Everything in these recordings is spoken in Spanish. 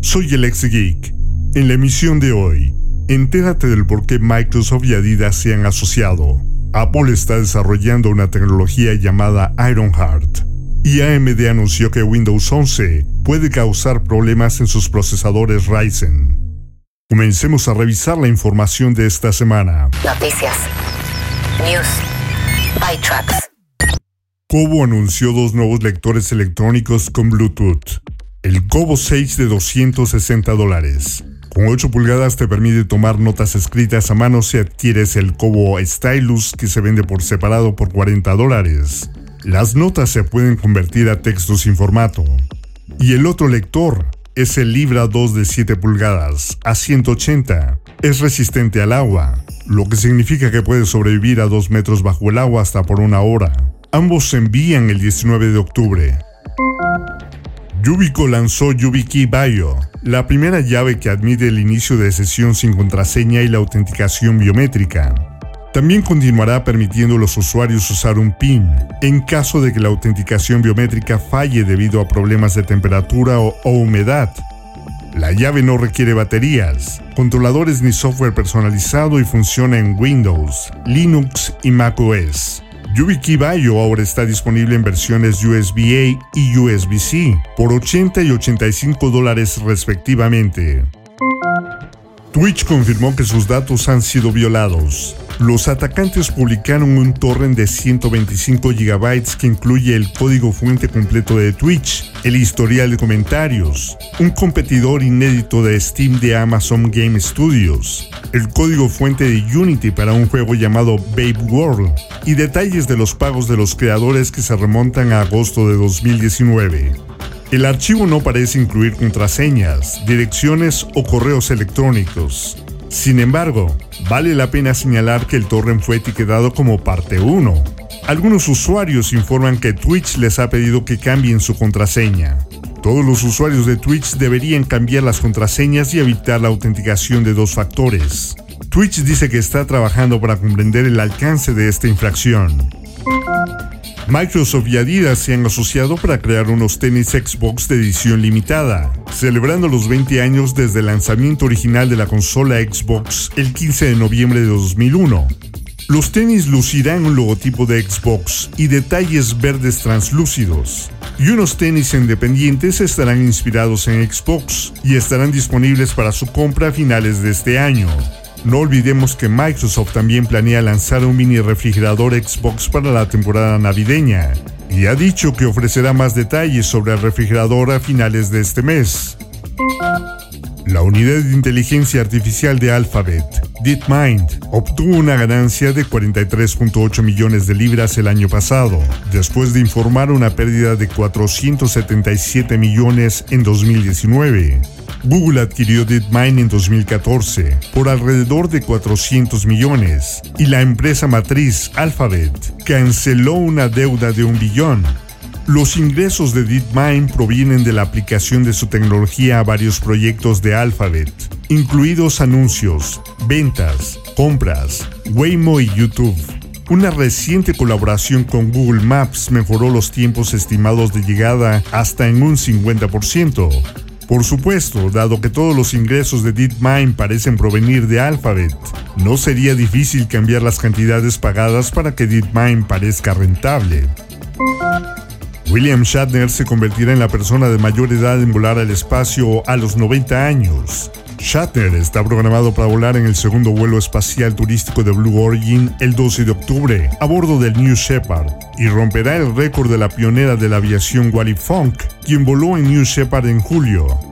Soy el ex geek. En la emisión de hoy, entérate del por qué Microsoft y Adidas se han asociado. Apple está desarrollando una tecnología llamada Ironheart. Y AMD anunció que Windows 11 puede causar problemas en sus procesadores Ryzen. Comencemos a revisar la información de esta semana. Noticias. News. ByTrucks. Kobo anunció dos nuevos lectores electrónicos con Bluetooth. El Kobo 6 de 260 dólares. Con 8 pulgadas te permite tomar notas escritas a mano si adquieres el Kobo Stylus que se vende por separado por 40 dólares. Las notas se pueden convertir a texto sin formato. Y el otro lector es el Libra 2 de 7 pulgadas a 180. Es resistente al agua, lo que significa que puede sobrevivir a 2 metros bajo el agua hasta por una hora. Ambos se envían el 19 de octubre. Yubico lanzó YubiKey Bio, la primera llave que admite el inicio de sesión sin contraseña y la autenticación biométrica. También continuará permitiendo a los usuarios usar un PIN en caso de que la autenticación biométrica falle debido a problemas de temperatura o, o humedad. La llave no requiere baterías, controladores ni software personalizado y funciona en Windows, Linux y macOS. YubiKey Bio ahora está disponible en versiones USB-A y USB-C por 80 y 85 dólares respectivamente. Twitch confirmó que sus datos han sido violados. Los atacantes publicaron un torrent de 125 GB que incluye el código fuente completo de Twitch, el historial de comentarios, un competidor inédito de Steam de Amazon Game Studios, el código fuente de Unity para un juego llamado Babe World y detalles de los pagos de los creadores que se remontan a agosto de 2019. El archivo no parece incluir contraseñas, direcciones o correos electrónicos. Sin embargo, vale la pena señalar que el torrent fue etiquetado como parte 1. Algunos usuarios informan que Twitch les ha pedido que cambien su contraseña. Todos los usuarios de Twitch deberían cambiar las contraseñas y evitar la autenticación de dos factores. Twitch dice que está trabajando para comprender el alcance de esta infracción. Microsoft y Adidas se han asociado para crear unos tenis Xbox de edición limitada, celebrando los 20 años desde el lanzamiento original de la consola Xbox el 15 de noviembre de 2001. Los tenis lucirán un logotipo de Xbox y detalles verdes translúcidos. Y unos tenis independientes estarán inspirados en Xbox y estarán disponibles para su compra a finales de este año. No olvidemos que Microsoft también planea lanzar un mini refrigerador Xbox para la temporada navideña y ha dicho que ofrecerá más detalles sobre el refrigerador a finales de este mes. La unidad de inteligencia artificial de Alphabet, DeepMind, obtuvo una ganancia de 43.8 millones de libras el año pasado, después de informar una pérdida de 477 millones en 2019. Google adquirió DeepMind en 2014 por alrededor de 400 millones y la empresa matriz Alphabet canceló una deuda de un billón. Los ingresos de DeepMind provienen de la aplicación de su tecnología a varios proyectos de Alphabet, incluidos anuncios, ventas, compras, Waymo y YouTube. Una reciente colaboración con Google Maps mejoró los tiempos estimados de llegada hasta en un 50%. Por supuesto, dado que todos los ingresos de DeepMind parecen provenir de Alphabet, no sería difícil cambiar las cantidades pagadas para que DeepMind parezca rentable. William Shatner se convertirá en la persona de mayor edad en volar al espacio a los 90 años. Shatner está programado para volar en el segundo vuelo espacial turístico de Blue Origin el 12 de octubre a bordo del New Shepard y romperá el récord de la pionera de la aviación Wally Funk, quien voló en New Shepard en julio.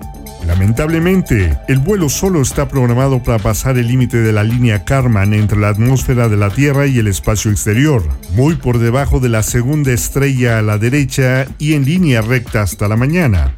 Lamentablemente, el vuelo solo está programado para pasar el límite de la línea Karman entre la atmósfera de la Tierra y el espacio exterior, muy por debajo de la segunda estrella a la derecha y en línea recta hasta la mañana.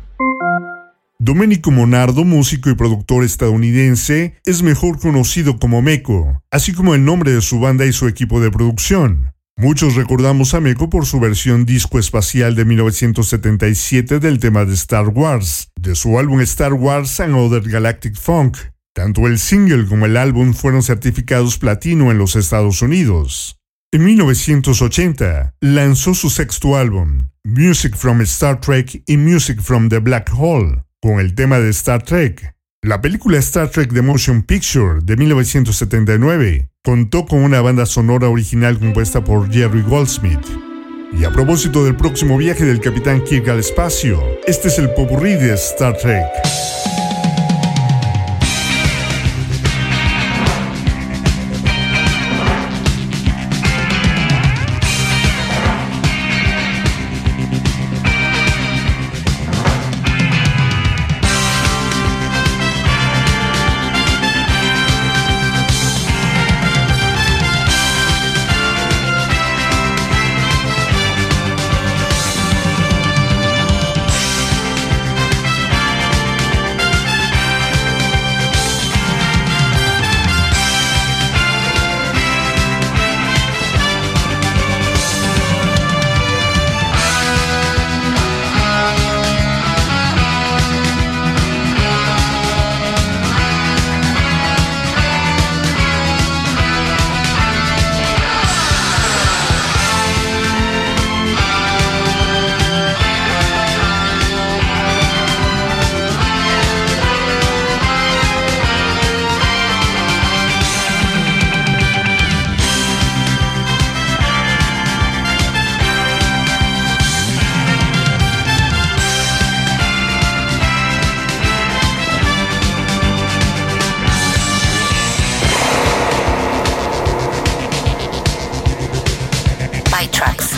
Domenico Monardo, músico y productor estadounidense, es mejor conocido como Meco, así como el nombre de su banda y su equipo de producción. Muchos recordamos a Meco por su versión disco espacial de 1977 del tema de Star Wars, de su álbum Star Wars and Other Galactic Funk. Tanto el single como el álbum fueron certificados platino en los Estados Unidos. En 1980 lanzó su sexto álbum, Music from Star Trek y Music from the Black Hole, con el tema de Star Trek. La película Star Trek The Motion Picture de 1979 contó con una banda sonora original compuesta por Jerry Goldsmith. Y a propósito del próximo viaje del Capitán Kirk al espacio, este es el popurrí de Star Trek. tracks.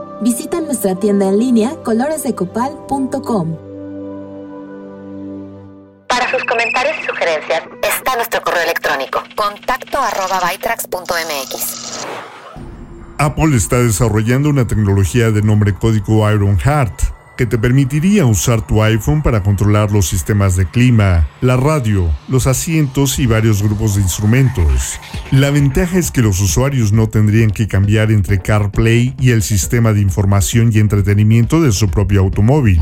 Visita nuestra tienda en línea coloresdecopal.com. Para sus comentarios y sugerencias está nuestro correo electrónico contacto arroba Apple está desarrollando una tecnología de nombre código Ironheart que te permitiría usar tu iPhone para controlar los sistemas de clima, la radio, los asientos y varios grupos de instrumentos. La ventaja es que los usuarios no tendrían que cambiar entre CarPlay y el sistema de información y entretenimiento de su propio automóvil.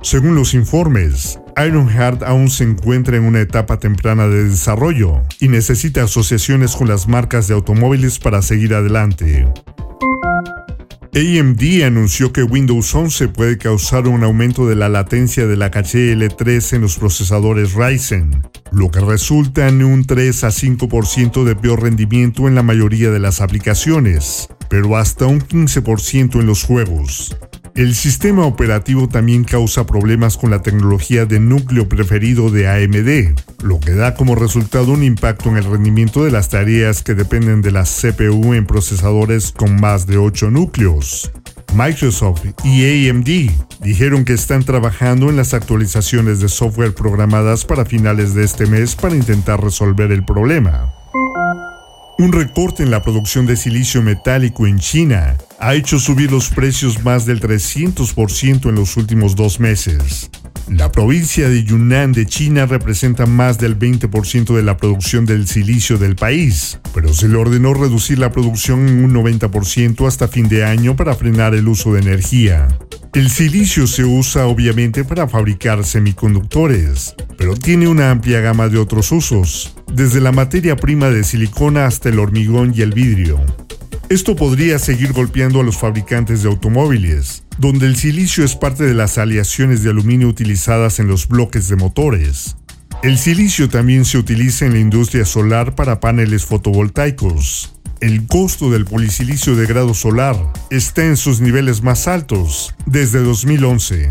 Según los informes, Ironheart aún se encuentra en una etapa temprana de desarrollo y necesita asociaciones con las marcas de automóviles para seguir adelante. AMD anunció que Windows 11 puede causar un aumento de la latencia de la caché L3 en los procesadores Ryzen, lo que resulta en un 3 a 5% de peor rendimiento en la mayoría de las aplicaciones, pero hasta un 15% en los juegos. El sistema operativo también causa problemas con la tecnología de núcleo preferido de AMD, lo que da como resultado un impacto en el rendimiento de las tareas que dependen de la CPU en procesadores con más de 8 núcleos. Microsoft y AMD dijeron que están trabajando en las actualizaciones de software programadas para finales de este mes para intentar resolver el problema. Un recorte en la producción de silicio metálico en China ha hecho subir los precios más del 300% en los últimos dos meses. La provincia de Yunnan de China representa más del 20% de la producción del silicio del país, pero se le ordenó reducir la producción en un 90% hasta fin de año para frenar el uso de energía. El silicio se usa obviamente para fabricar semiconductores, pero tiene una amplia gama de otros usos, desde la materia prima de silicona hasta el hormigón y el vidrio. Esto podría seguir golpeando a los fabricantes de automóviles, donde el silicio es parte de las aleaciones de aluminio utilizadas en los bloques de motores. El silicio también se utiliza en la industria solar para paneles fotovoltaicos. El costo del polisilicio de grado solar está en sus niveles más altos desde 2011.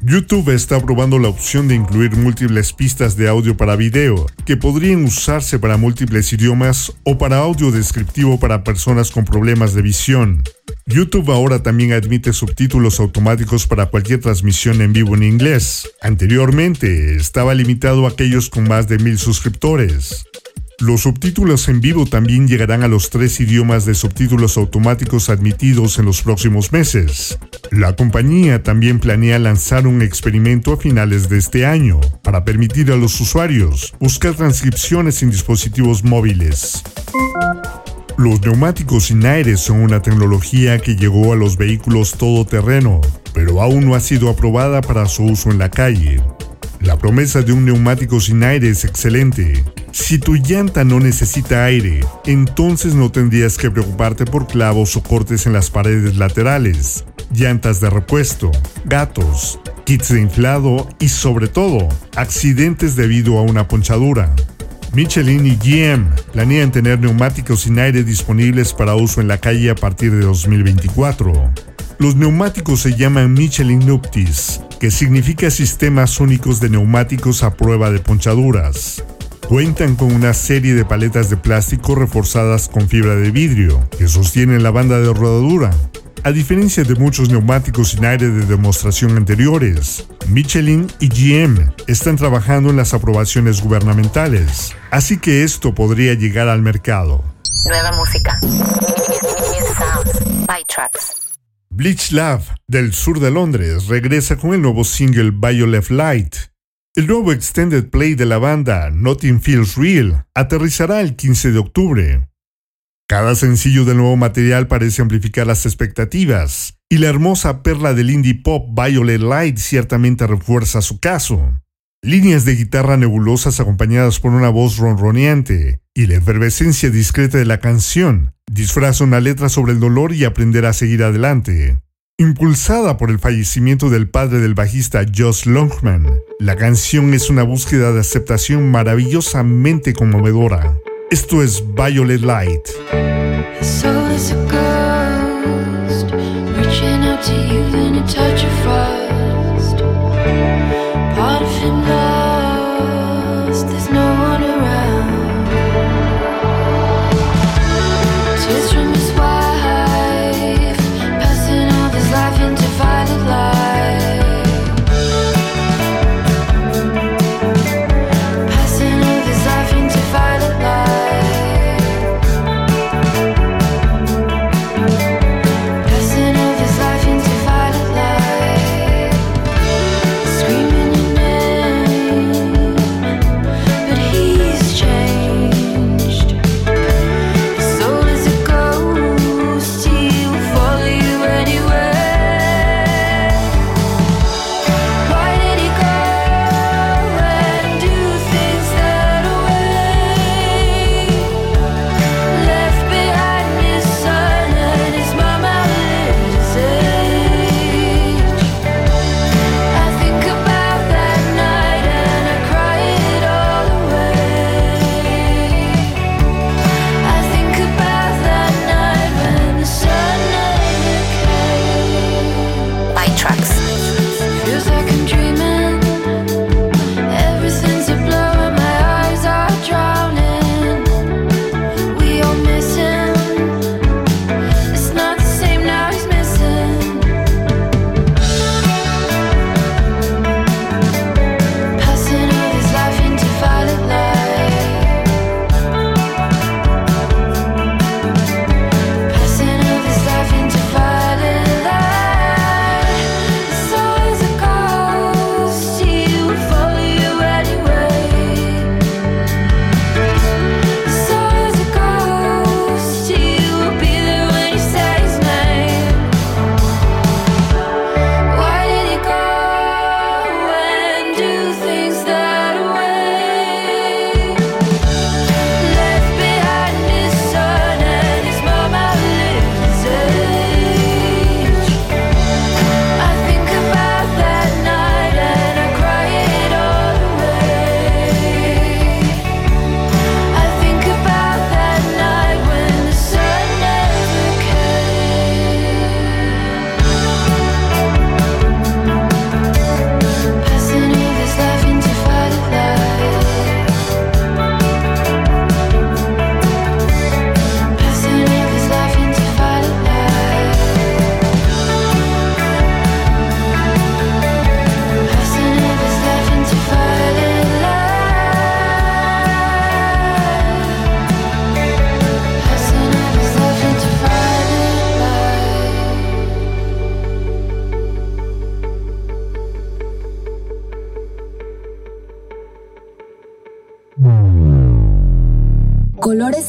YouTube está probando la opción de incluir múltiples pistas de audio para video, que podrían usarse para múltiples idiomas o para audio descriptivo para personas con problemas de visión. YouTube ahora también admite subtítulos automáticos para cualquier transmisión en vivo en inglés. Anteriormente estaba limitado a aquellos con más de mil suscriptores. Los subtítulos en vivo también llegarán a los tres idiomas de subtítulos automáticos admitidos en los próximos meses. La compañía también planea lanzar un experimento a finales de este año para permitir a los usuarios buscar transcripciones en dispositivos móviles. Los neumáticos sin aire son una tecnología que llegó a los vehículos todoterreno, pero aún no ha sido aprobada para su uso en la calle. La promesa de un neumático sin aire es excelente. Si tu llanta no necesita aire, entonces no tendrías que preocuparte por clavos o cortes en las paredes laterales, llantas de repuesto, gatos, kits de inflado y sobre todo, accidentes debido a una ponchadura. Michelin y GM planean tener neumáticos sin aire disponibles para uso en la calle a partir de 2024. Los neumáticos se llaman Michelin Nuptis, que significa sistemas únicos de neumáticos a prueba de ponchaduras. Cuentan con una serie de paletas de plástico reforzadas con fibra de vidrio que sostienen la banda de rodadura. A diferencia de muchos neumáticos sin aire de demostración anteriores, Michelin y GM están trabajando en las aprobaciones gubernamentales, así que esto podría llegar al mercado. Nueva música. Bleach Love, del sur de Londres, regresa con el nuevo single Violet Light. El nuevo extended play de la banda, Nothing Feels Real, aterrizará el 15 de octubre. Cada sencillo del nuevo material parece amplificar las expectativas, y la hermosa perla del indie pop Violet Light ciertamente refuerza su caso. Líneas de guitarra nebulosas acompañadas por una voz ronroneante y la efervescencia discreta de la canción disfraza una letra sobre el dolor y aprender a seguir adelante. Impulsada por el fallecimiento del padre del bajista Josh Longman, la canción es una búsqueda de aceptación maravillosamente conmovedora. Esto es Violet Light.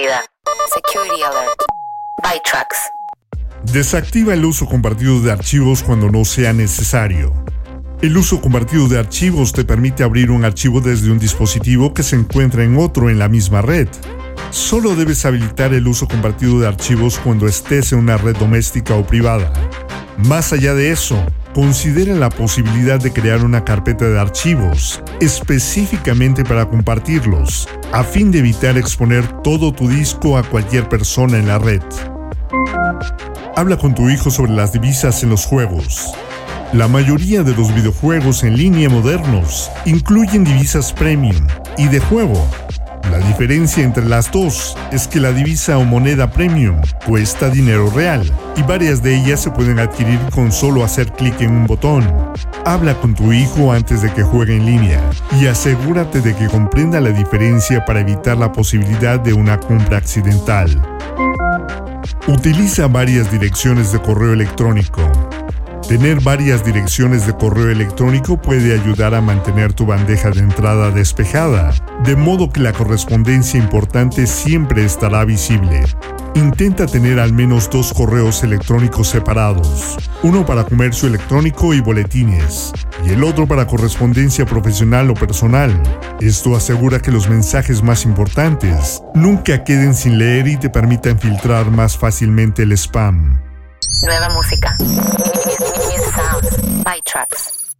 Security alert. Desactiva el uso compartido de archivos cuando no sea necesario. El uso compartido de archivos te permite abrir un archivo desde un dispositivo que se encuentra en otro en la misma red. Solo debes habilitar el uso compartido de archivos cuando estés en una red doméstica o privada. Más allá de eso, considera la posibilidad de crear una carpeta de archivos específicamente para compartirlos, a fin de evitar exponer todo tu disco a cualquier persona en la red. Habla con tu hijo sobre las divisas en los juegos. La mayoría de los videojuegos en línea modernos incluyen divisas premium y de juego. La diferencia entre las dos es que la divisa o moneda premium cuesta dinero real y varias de ellas se pueden adquirir con solo hacer clic en un botón. Habla con tu hijo antes de que juegue en línea y asegúrate de que comprenda la diferencia para evitar la posibilidad de una compra accidental. Utiliza varias direcciones de correo electrónico. Tener varias direcciones de correo electrónico puede ayudar a mantener tu bandeja de entrada despejada, de modo que la correspondencia importante siempre estará visible. Intenta tener al menos dos correos electrónicos separados, uno para comercio electrónico y boletines, y el otro para correspondencia profesional o personal. Esto asegura que los mensajes más importantes nunca queden sin leer y te permitan filtrar más fácilmente el spam. Nueva música. Sounds. By Trucks.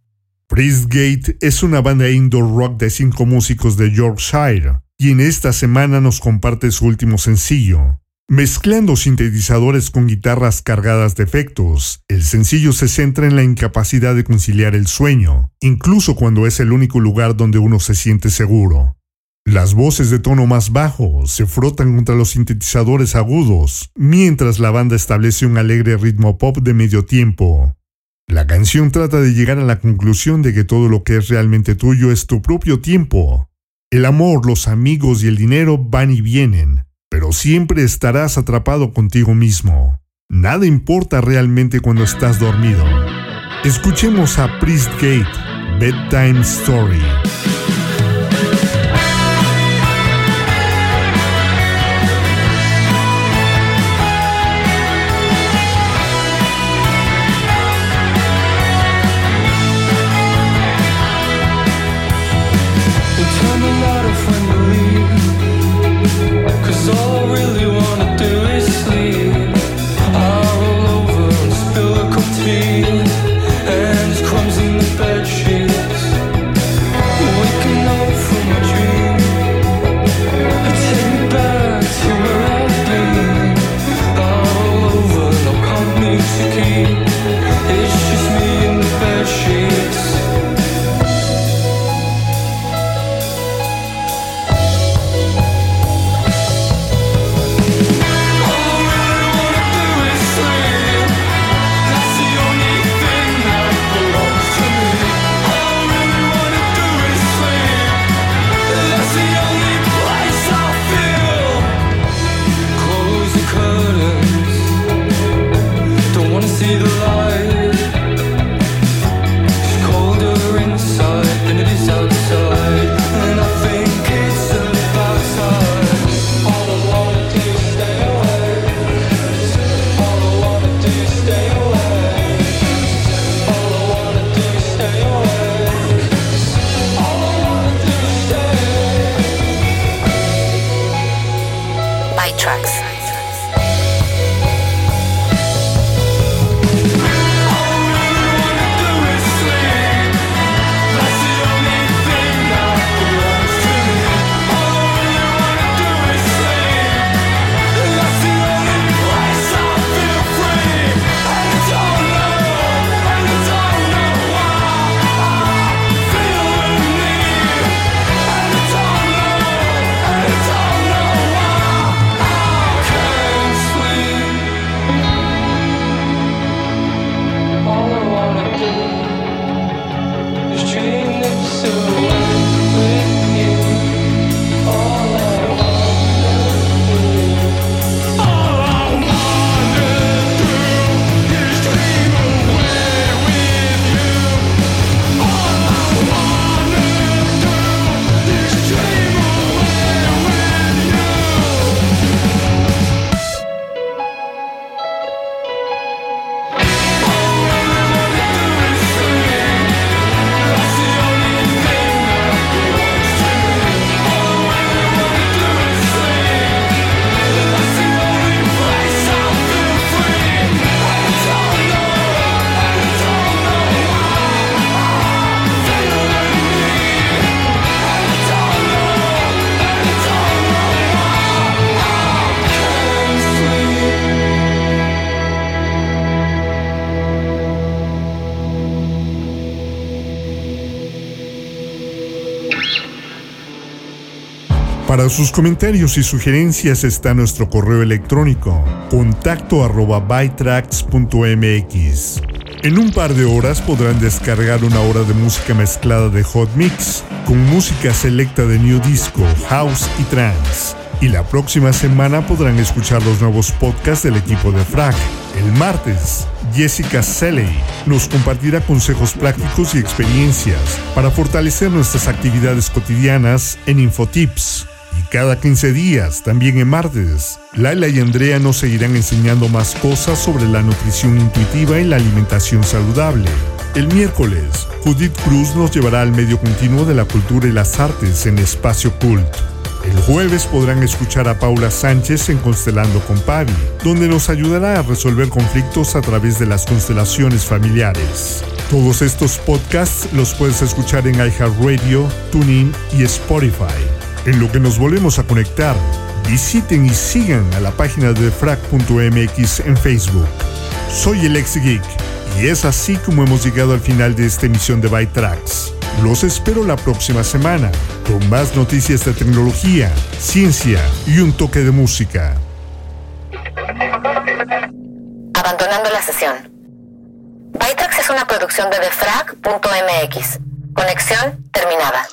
Priestgate es una banda indoor rock de cinco músicos de Yorkshire, y en esta semana nos comparte su último sencillo. Mezclando sintetizadores con guitarras cargadas de efectos, el sencillo se centra en la incapacidad de conciliar el sueño, incluso cuando es el único lugar donde uno se siente seguro. Las voces de tono más bajo se frotan contra los sintetizadores agudos, mientras la banda establece un alegre ritmo pop de medio tiempo. La canción trata de llegar a la conclusión de que todo lo que es realmente tuyo es tu propio tiempo. El amor, los amigos y el dinero van y vienen, pero siempre estarás atrapado contigo mismo. Nada importa realmente cuando estás dormido. Escuchemos a Priestgate, Bedtime Story. Para sus comentarios y sugerencias está nuestro correo electrónico contacto arroba bytrax.mx. En un par de horas podrán descargar una hora de música mezclada de Hot Mix con música selecta de New Disco, House y Trance. Y la próxima semana podrán escuchar los nuevos podcasts del equipo de Frag. El martes, Jessica Selley nos compartirá consejos prácticos y experiencias para fortalecer nuestras actividades cotidianas en Infotips cada 15 días, también en martes, Laila y Andrea nos seguirán enseñando más cosas sobre la nutrición intuitiva y la alimentación saludable. El miércoles, Judith Cruz nos llevará al medio continuo de la cultura y las artes en Espacio Cult. El jueves podrán escuchar a Paula Sánchez en Constelando con Pavi, donde nos ayudará a resolver conflictos a través de las constelaciones familiares. Todos estos podcasts los puedes escuchar en iHeartRadio, TuneIn y Spotify. En lo que nos volvemos a conectar, visiten y sigan a la página de frac.mx en Facebook. Soy el ex geek y es así como hemos llegado al final de esta emisión de Byte Tracks. Los espero la próxima semana con más noticias de tecnología, ciencia y un toque de música. Abandonando la sesión. Bytrax es una producción de defrag.mx. Conexión terminada.